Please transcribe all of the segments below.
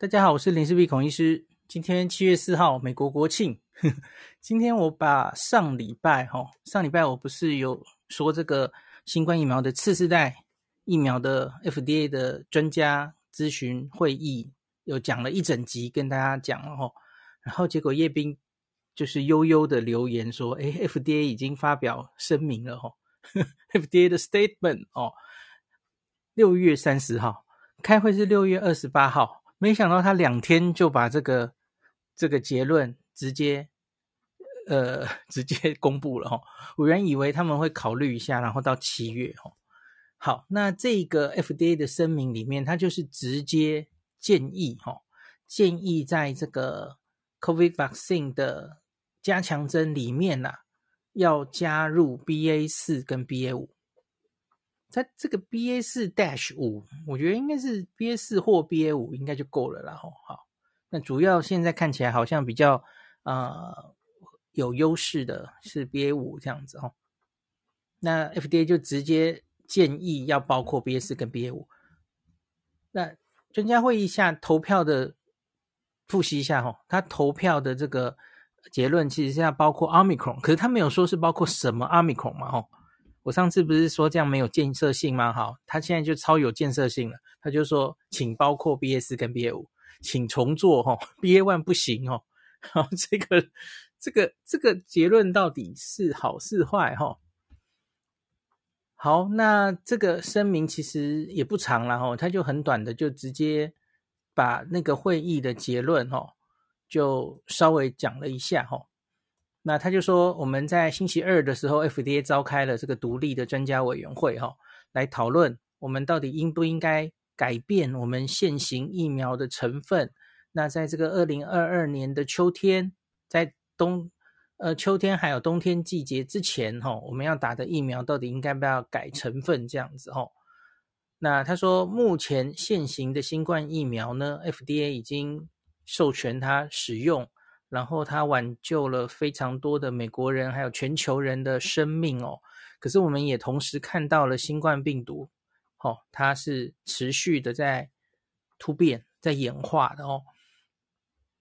大家好，我是林氏璧孔医师。今天七月四号，美国国庆。今天我把上礼拜哈，上礼拜我不是有说这个新冠疫苗的次世代疫苗的 FDA 的专家咨询会议，有讲了一整集跟大家讲了哈。然后结果叶斌就是悠悠的留言说：“哎，FDA 已经发表声明了哈，FDA 的 statement 哦，六月三十号开会是六月二十八号。”没想到他两天就把这个这个结论直接呃 直接公布了哈，我原以为他们会考虑一下，然后到七月哈。好，那这个 FDA 的声明里面，它就是直接建议哈，建议在这个 COVID vaccine 的加强针里面呐、要加入 BA 四跟 BA 五。它这个 B A 四 Dash 五，我觉得应该是 B A 四或 B A 五应该就够了啦。吼，好，那主要现在看起来好像比较呃有优势的是 B A 五这样子哦。那 F D A 就直接建议要包括 B A 四跟 B A 五。那专家会议下投票的复习一下吼，他投票的这个结论其实是要包括 Omicron，可是他没有说是包括什么 Omicron 嘛，吼。我上次不是说这样没有建设性吗？好，他现在就超有建设性了。他就说，请包括 BA 四跟 BA 五，请重做哈，BA one 不行哦。好，这个这个这个结论到底是好是坏哈？好，那这个声明其实也不长了哈，他就很短的就直接把那个会议的结论哈，就稍微讲了一下哈。那他就说，我们在星期二的时候，FDA 召开了这个独立的专家委员会，哈，来讨论我们到底应不应该改变我们现行疫苗的成分。那在这个二零二二年的秋天，在冬呃秋天还有冬天季节之前，哈，我们要打的疫苗到底应该不要改成分这样子，哈。那他说，目前现行的新冠疫苗呢，FDA 已经授权它使用。然后他挽救了非常多的美国人，还有全球人的生命哦。可是我们也同时看到了新冠病毒，哦，它是持续的在突变、在演化的哦。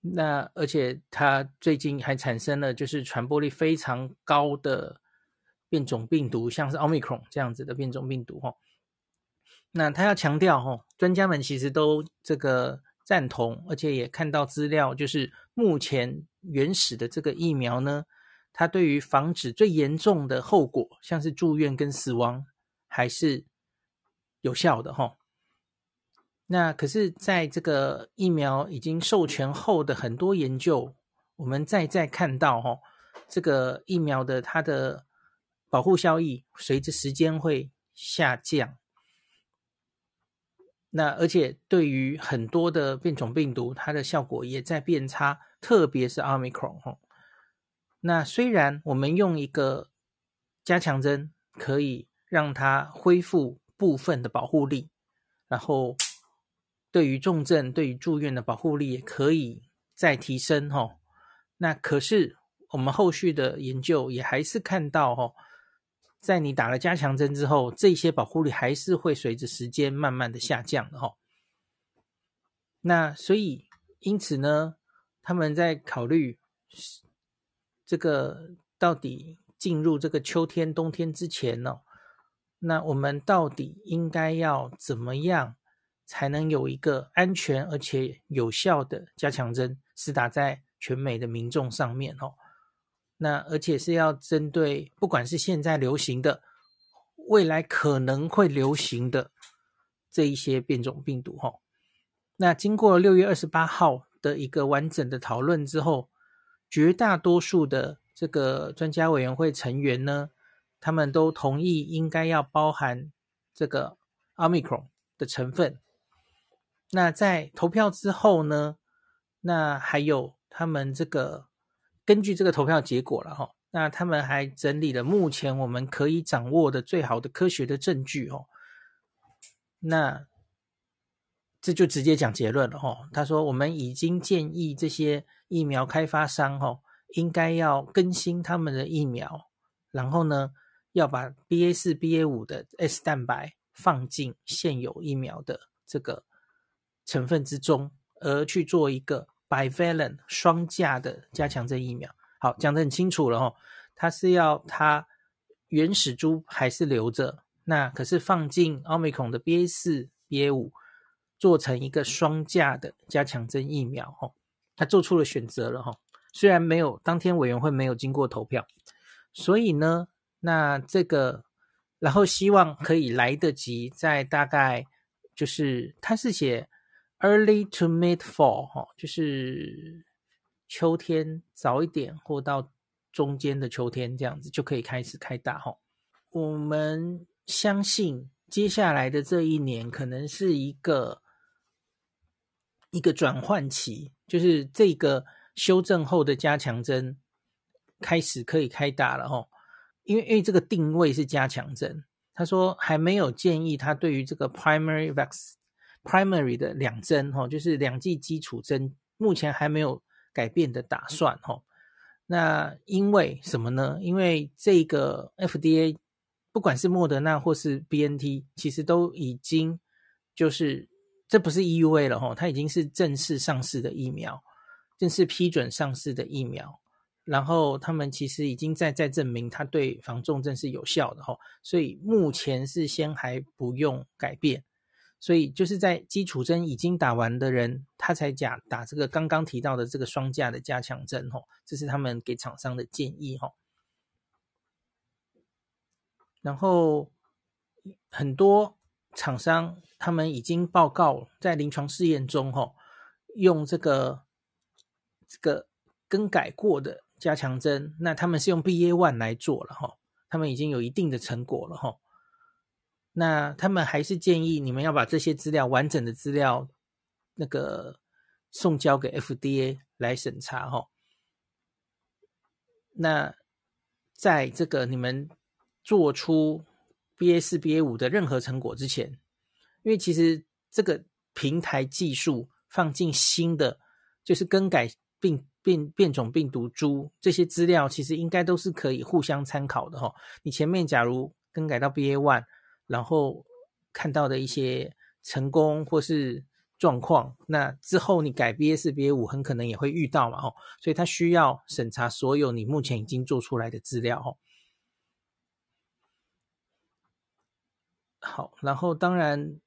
那而且它最近还产生了就是传播力非常高的变种病毒，像是奥密克戎这样子的变种病毒哦。那他要强调哦，专家们其实都这个。赞同，而且也看到资料，就是目前原始的这个疫苗呢，它对于防止最严重的后果，像是住院跟死亡，还是有效的哈。那可是，在这个疫苗已经授权后的很多研究，我们再再看到哈，这个疫苗的它的保护效益随着时间会下降。那而且对于很多的变种病毒，它的效果也在变差，特别是 Omicron 哈。那虽然我们用一个加强针可以让它恢复部分的保护力，然后对于重症、对于住院的保护力也可以再提升哈。那可是我们后续的研究也还是看到哈。在你打了加强针之后，这些保护力还是会随着时间慢慢的下降的哈。那所以因此呢，他们在考虑这个到底进入这个秋天、冬天之前呢，那我们到底应该要怎么样才能有一个安全而且有效的加强针，施打在全美的民众上面哦。那而且是要针对不管是现在流行的，未来可能会流行的这一些变种病毒哈。那经过六月二十八号的一个完整的讨论之后，绝大多数的这个专家委员会成员呢，他们都同意应该要包含这个 Omicron 的成分。那在投票之后呢，那还有他们这个。根据这个投票结果了哈，那他们还整理了目前我们可以掌握的最好的科学的证据哦。那这就直接讲结论了哈。他说，我们已经建议这些疫苗开发商哈，应该要更新他们的疫苗，然后呢，要把 BA 四、BA 五的 S 蛋白放进现有疫苗的这个成分之中，而去做一个 bivalent 双价的加强针疫苗。好，讲得很清楚了哈，它是要它原始株还是留着，那可是放进奥密克戎的 BA 四、BA 五，做成一个双价的加强针疫苗哈，他做出了选择了哈。虽然没有当天委员会没有经过投票，所以呢，那这个然后希望可以来得及在大概就是他是写 early to mid fall 哈，就是。秋天早一点，或到中间的秋天这样子就可以开始开打哈。我们相信接下来的这一年可能是一个一个转换期，就是这个修正后的加强针开始可以开打了哈。因为因为这个定位是加强针，他说还没有建议他对于这个 primary vaccine primary 的两针哈，就是两剂基础针，目前还没有。改变的打算哈，那因为什么呢？因为这个 FDA 不管是莫德纳或是 BNT，其实都已经就是这不是 EUA 了哈，它已经是正式上市的疫苗，正式批准上市的疫苗，然后他们其实已经在在证明它对防重症是有效的哈，所以目前是先还不用改变。所以就是在基础针已经打完的人，他才假打这个刚刚提到的这个双价的加强针吼，这是他们给厂商的建议吼。然后很多厂商他们已经报告在临床试验中吼，用这个这个更改过的加强针，那他们是用 BA one 来做了吼，他们已经有一定的成果了吼。那他们还是建议你们要把这些资料完整的资料，那个送交给 FDA 来审查哈。那在这个你们做出 BA 四、BA 五的任何成果之前，因为其实这个平台技术放进新的，就是更改病变变种病毒株这些资料，其实应该都是可以互相参考的哈。你前面假如更改到 BA one。然后看到的一些成功或是状况，那之后你改 BA 四、BA 五很可能也会遇到嘛，哦，所以他需要审查所有你目前已经做出来的资料，哦。好，然后当然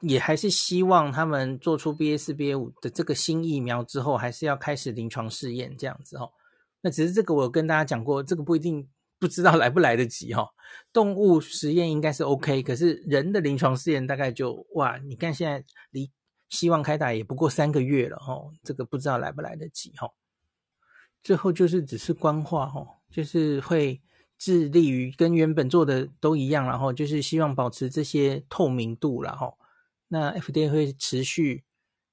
也还是希望他们做出 BA 四、BA 五的这个新疫苗之后，还是要开始临床试验这样子，哦。那只是这个我有跟大家讲过，这个不一定。不知道 来不来得及哈，动物实验应该是 OK，可是人的临床试验大概就哇，你看现在离希望开打也不过三个月了哈，这个不知道来不来得及哈。最后就是只是官话哈，就是会致力于跟原本做的都一样，然后就是希望保持这些透明度了哈。那 FDA 会持续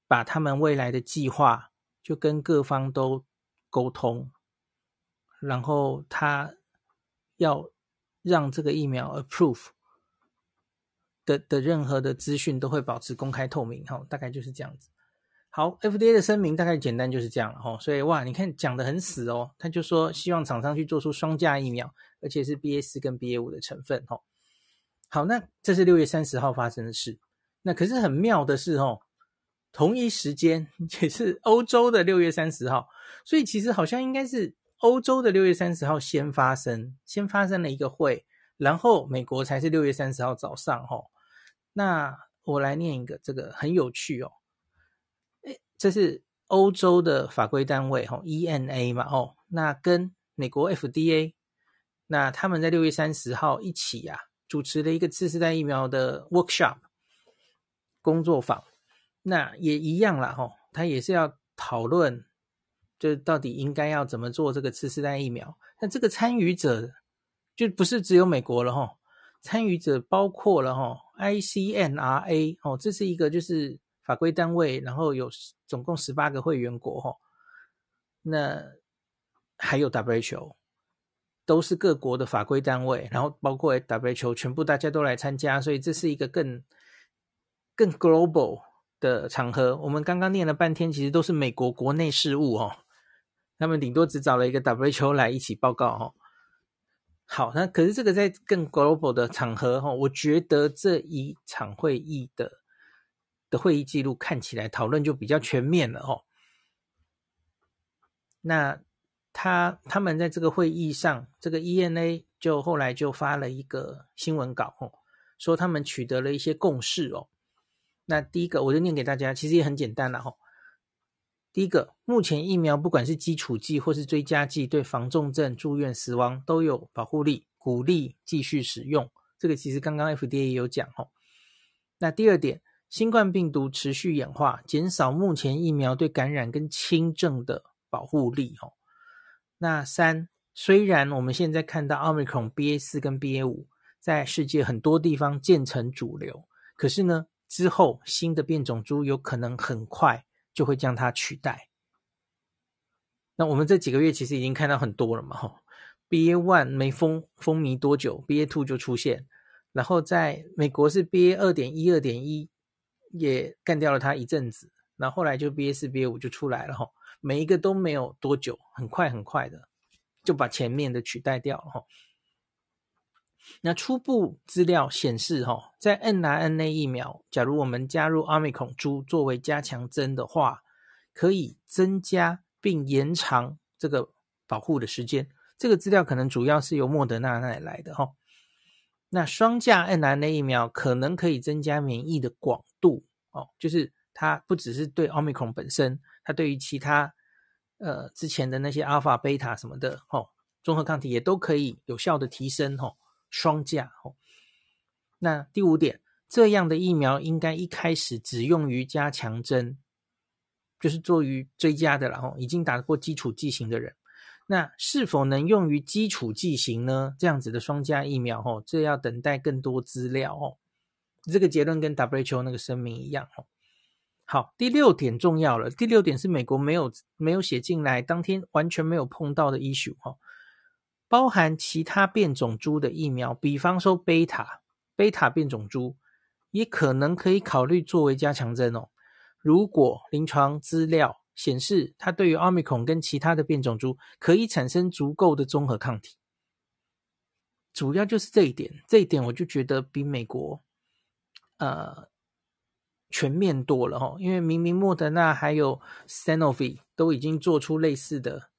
把他们未来的计划就跟各方都沟通，然后他。要让这个疫苗 approve 的的任何的资讯都会保持公开透明，哈，大概就是这样子。好，FDA 的声明大概简单就是这样了，哈。所以哇，你看讲得很死哦，他就说希望厂商去做出双价疫苗，而且是 BA 四跟 BA 五的成分，哈。好，那这是六月三十号发生的事。那可是很妙的是，哦，同一时间 也是欧洲的六月三十号，所以其实好像应该是。欧洲的六月三十号先发生，先发生了一个会，然后美国才是六月三十号早上哈。那我来念一个，这个很有趣哦。诶，这是欧洲的法规单位哈，E N A 嘛哦。那跟美国 FDA，那他们在六月三十号一起啊，主持了一个次世代疫苗的 workshop 工作坊。那也一样啦哈，他也是要讨论。就到底应该要怎么做这个次世代疫苗？那这个参与者就不是只有美国了哈，参与者包括了哈 ICNRA 哦，这是一个就是法规单位，然后有总共十八个会员国哈，那还有 WHO，都是各国的法规单位，然后包括 WHO 全部大家都来参加，所以这是一个更更 global 的场合。我们刚刚念了半天，其实都是美国国内事务哦。他们顶多只找了一个 WHO 来一起报告哦。好，那可是这个在更 global 的场合哈，我觉得这一场会议的的会议记录看起来讨论就比较全面了哦。那他他们在这个会议上，这个 ENA 就后来就发了一个新闻稿哦，说他们取得了一些共识哦。那第一个我就念给大家，其实也很简单了哦。第一个，目前疫苗不管是基础剂或是追加剂，对防重症、住院、死亡都有保护力，鼓励继续使用。这个其实刚刚 FDA 也有讲哦。那第二点，新冠病毒持续演化，减少目前疫苗对感染跟轻症的保护力哦。那三，虽然我们现在看到奥密克戎 BA 四跟 BA 五在世界很多地方建成主流，可是呢，之后新的变种株有可能很快就会将它取代。那我们这几个月其实已经看到很多了嘛，哈，BA one 没风风靡多久，BA two 就出现。然后在美国是 BA 二点一、二点一也干掉了它一阵子，然后后来就 BA 四、BA 五就出来了哈，每一个都没有多久，很快很快的就把前面的取代掉了哈。那初步资料显示哈，在 mRNA 疫苗，假如我们加入 Omicron 株作为加强针的话，可以增加并延长这个保护的时间。这个资料可能主要是由莫德纳那里来的哈。那双价 mRNA 疫苗可能可以增加免疫的广度哦，就是它不只是对奥密克戎本身，它对于其他呃之前的那些阿尔法、贝塔什么的哦，综合抗体也都可以有效的提升哦，双价哦。那第五点，这样的疫苗应该一开始只用于加强针，就是做于追加的了哦，已经打过基础剂型的人。那是否能用于基础剂型呢？这样子的双价疫苗，哦，这要等待更多资料哦。这个结论跟 WHO 那个声明一样哦。好，第六点重要了。第六点是美国没有没有写进来，当天完全没有碰到的 issue 哦，包含其他变种株的疫苗，比方说贝塔贝塔变种株，也可能可以考虑作为加强针哦。如果临床资料。显示它对于奥密克戎跟其他的变种株可以产生足够的综合抗体，主要就是这一点。这一点我就觉得比美国呃全面多了哈，因为明明莫德纳还有 Sanofi 都已经做出类似的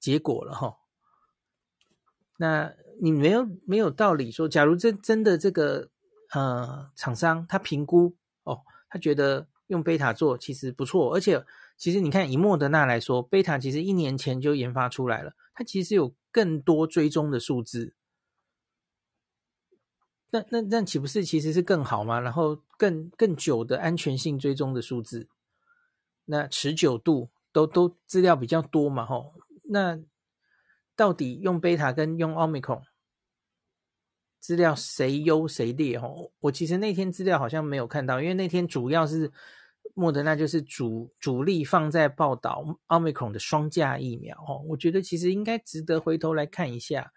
结果了哈。那你没有没有道理说，假如真真的这个呃厂商他评估哦，他觉得用贝塔做其实不错，而且。其实你看，以莫德纳来说，贝塔其实一年前就研发出来了，它其实有更多追踪的数字。那那那岂不是其实是更好吗？然后更更久的安全性追踪的数字，那持久度都都资料比较多嘛？吼，那到底用贝塔跟用奥密克戎资料谁优谁劣？吼，我其实那天资料好像没有看到，因为那天主要是。莫德纳就是主主力放在报道奥密克戎的双价疫苗哦，我觉得其实应该值得回头来看一下。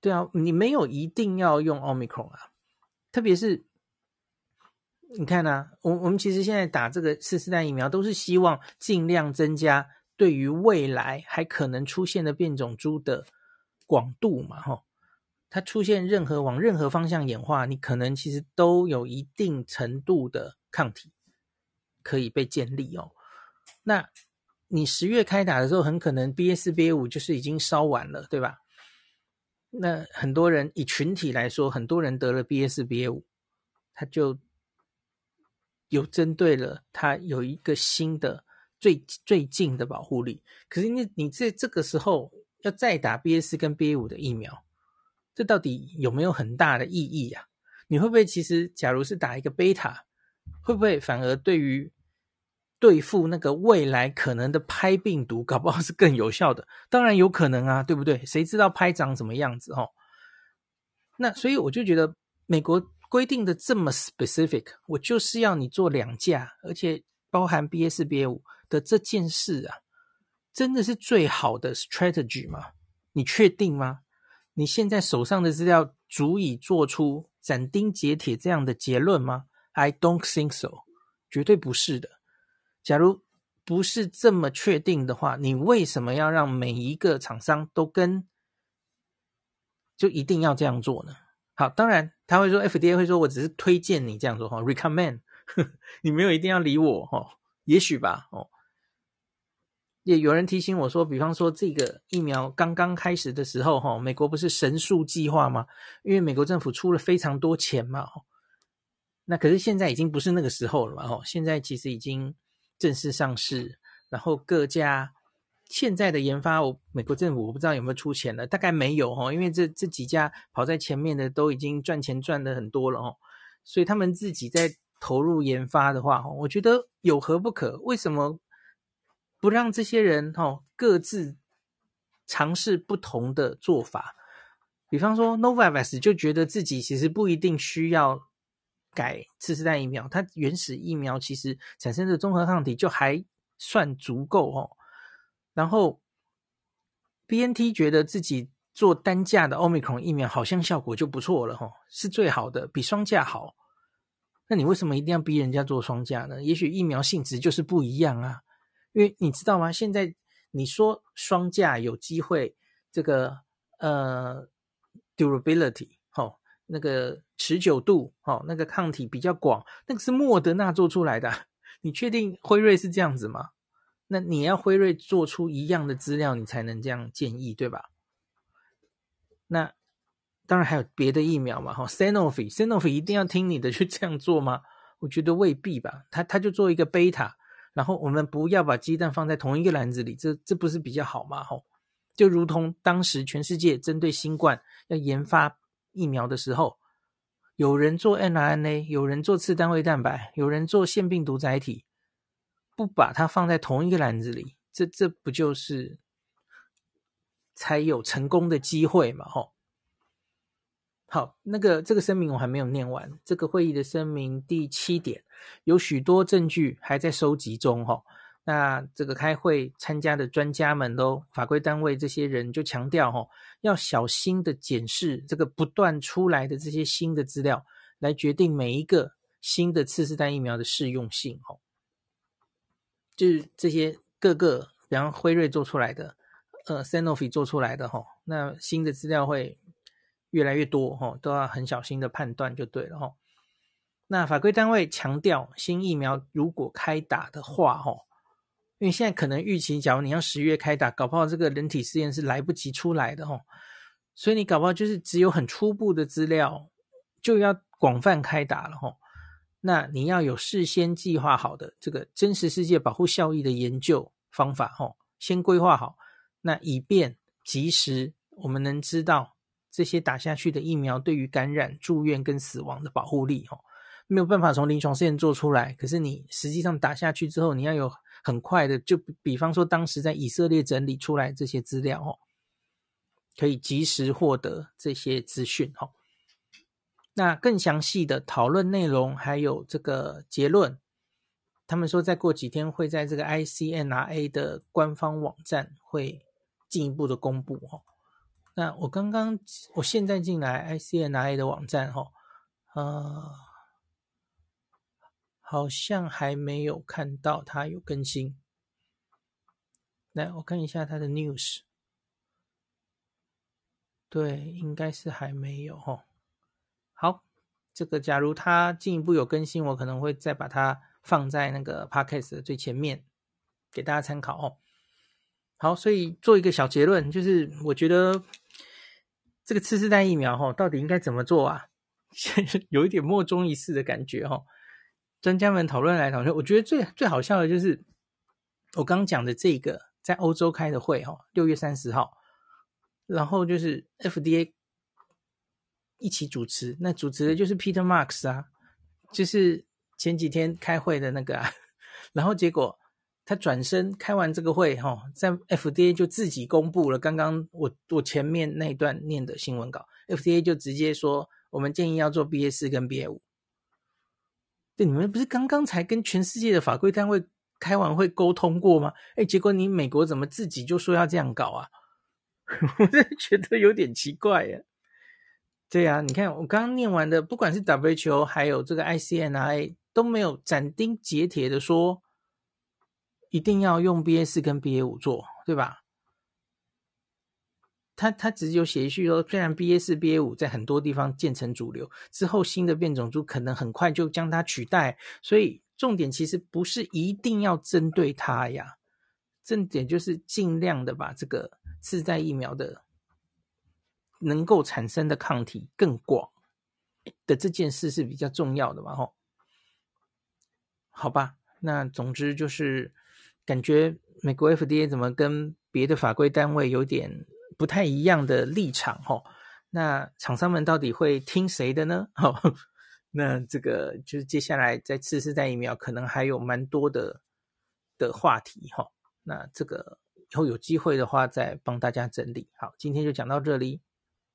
对啊，你没有一定要用奥密克戎啊，特别是你看啊，我我们其实现在打这个四四代疫苗，都是希望尽量增加对于未来还可能出现的变种株的广度嘛，哈。它出现任何往任何方向演化，你可能其实都有一定程度的抗体可以被建立哦。那你十月开打的时候，很可能 BA 四、BA 五就是已经烧完了，对吧？那很多人以群体来说，很多人得了 BA 四、BA 五，他就有针对了，他有一个新的最最近的保护力。可是你你在这个时候要再打 BA 四跟 BA 五的疫苗。这到底有没有很大的意义呀？你会不会其实，假如是打一个贝塔，会不会反而对于对付那个未来可能的拍病毒，搞不好是更有效的？当然有可能啊，对不对？谁知道拍长什么样子哦？那所以我就觉得，美国规定的这么 specific，我就是要你做两价，而且包含 BA 四、BA 五的这件事啊，真的是最好的 strategy 吗？你确定吗？你现在手上的资料足以做出斩钉截铁这样的结论吗？I don't think so，绝对不是的。假如不是这么确定的话，你为什么要让每一个厂商都跟，就一定要这样做呢？好，当然他会说 FDA 会说我只是推荐你这样做哈，recommend，你没有一定要理我哈，也许吧哦。也有人提醒我说，比方说这个疫苗刚刚开始的时候哈，美国不是神速计划吗？因为美国政府出了非常多钱嘛，那可是现在已经不是那个时候了嘛，哦现在其实已经正式上市，然后各家。现在的研发，我美国政府我不知道有没有出钱了，大概没有哈，因为这这几家跑在前面的都已经赚钱赚的很多了哦，所以他们自己在投入研发的话，我觉得有何不可？为什么不让这些人哈各自尝试不同的做法？比方说，Novavax 就觉得自己其实不一定需要改次世代疫苗，它原始疫苗其实产生的综合抗体就还算足够哦。然后，BNT 觉得自己做单价的 Omicron 疫苗好像效果就不错了哈，是最好的，比双价好。那你为什么一定要逼人家做双价呢？也许疫苗性质就是不一样啊。因为你知道吗？现在你说双价有机会，这个呃 durability 哈，那个持久度哈，那个抗体比较广，那个是莫德纳做出来的。你确定辉瑞是这样子吗？那你要辉瑞做出一样的资料，你才能这样建议，对吧？那当然还有别的疫苗嘛，哈，Sanofi，Sanofi 一定要听你的去这样做吗？我觉得未必吧。他他就做一个贝塔，然后我们不要把鸡蛋放在同一个篮子里，这这不是比较好吗？吼，就如同当时全世界针对新冠要研发疫苗的时候，有人做 mRNA，有人做次单位蛋白，有人做腺病毒载体。不把它放在同一个篮子里，这这不就是才有成功的机会嘛？吼，好，那个这个声明我还没有念完。这个会议的声明第七点，有许多证据还在收集中。吼，那这个开会参加的专家们都法规单位这些人就强调，吼，要小心的检视这个不断出来的这些新的资料，来决定每一个新的次世代疫苗的适用性。吼。就是这些各个，比方辉瑞做出来的，呃，Sanofi 做出来的哈，那新的资料会越来越多哈，都要很小心的判断就对了哈。那法规单位强调，新疫苗如果开打的话哈，因为现在可能预期，假如你要十月开打，搞不好这个人体试验是来不及出来的哈，所以你搞不好就是只有很初步的资料，就要广泛开打了哈。那你要有事先计划好的这个真实世界保护效益的研究方法，吼，先规划好，那以便及时我们能知道这些打下去的疫苗对于感染、住院跟死亡的保护力，吼，没有办法从临床试验做出来，可是你实际上打下去之后，你要有很快的，就比方说当时在以色列整理出来这些资料，吼，可以及时获得这些资讯，吼。那更详细的讨论内容还有这个结论，他们说再过几天会在这个 ICNRA 的官方网站会进一步的公布哦。那我刚刚我现在进来 ICNRA 的网站哈，呃，好像还没有看到它有更新。来，我看一下它的 news，对，应该是还没有哈。好，这个假如它进一步有更新，我可能会再把它放在那个 podcast 的最前面，给大家参考哦。好，所以做一个小结论，就是我觉得这个次世代疫苗哈，到底应该怎么做啊？有一点莫衷一是的感觉哈。专家们讨论来讨论，我觉得最最好笑的就是我刚刚讲的这个，在欧洲开的会哈，六月三十号，然后就是 FDA。一起主持，那主持的就是 Peter Marks 啊，就是前几天开会的那个啊，然后结果他转身开完这个会哈，在 FDA 就自己公布了刚刚我我前面那段念的新闻稿，FDA 就直接说我们建议要做 BA 四跟 BA 五，对，你们不是刚刚才跟全世界的法规单位开完会沟通过吗？哎，结果你美国怎么自己就说要这样搞啊？我真的觉得有点奇怪呀。对啊，你看我刚刚念完的，不管是 WHO 还有这个 ICNRA 都没有斩钉截铁的说一定要用 BA 四跟 BA 五做，对吧？他他只有写一句说，虽然 BA 四、BA 五在很多地方建成主流，之后新的变种株可能很快就将它取代，所以重点其实不是一定要针对它呀，重点就是尽量的把这个次代疫苗的能够产生的抗体更广的这件事是比较重要的嘛，吼，好吧，那总之就是感觉美国 FDA 怎么跟别的法规单位有点。不太一样的立场吼，那厂商们到底会听谁的呢？吼，那这个就是接下来在次世代疫苗可能还有蛮多的的话题吼，那这个以后有机会的话再帮大家整理。好，今天就讲到这里。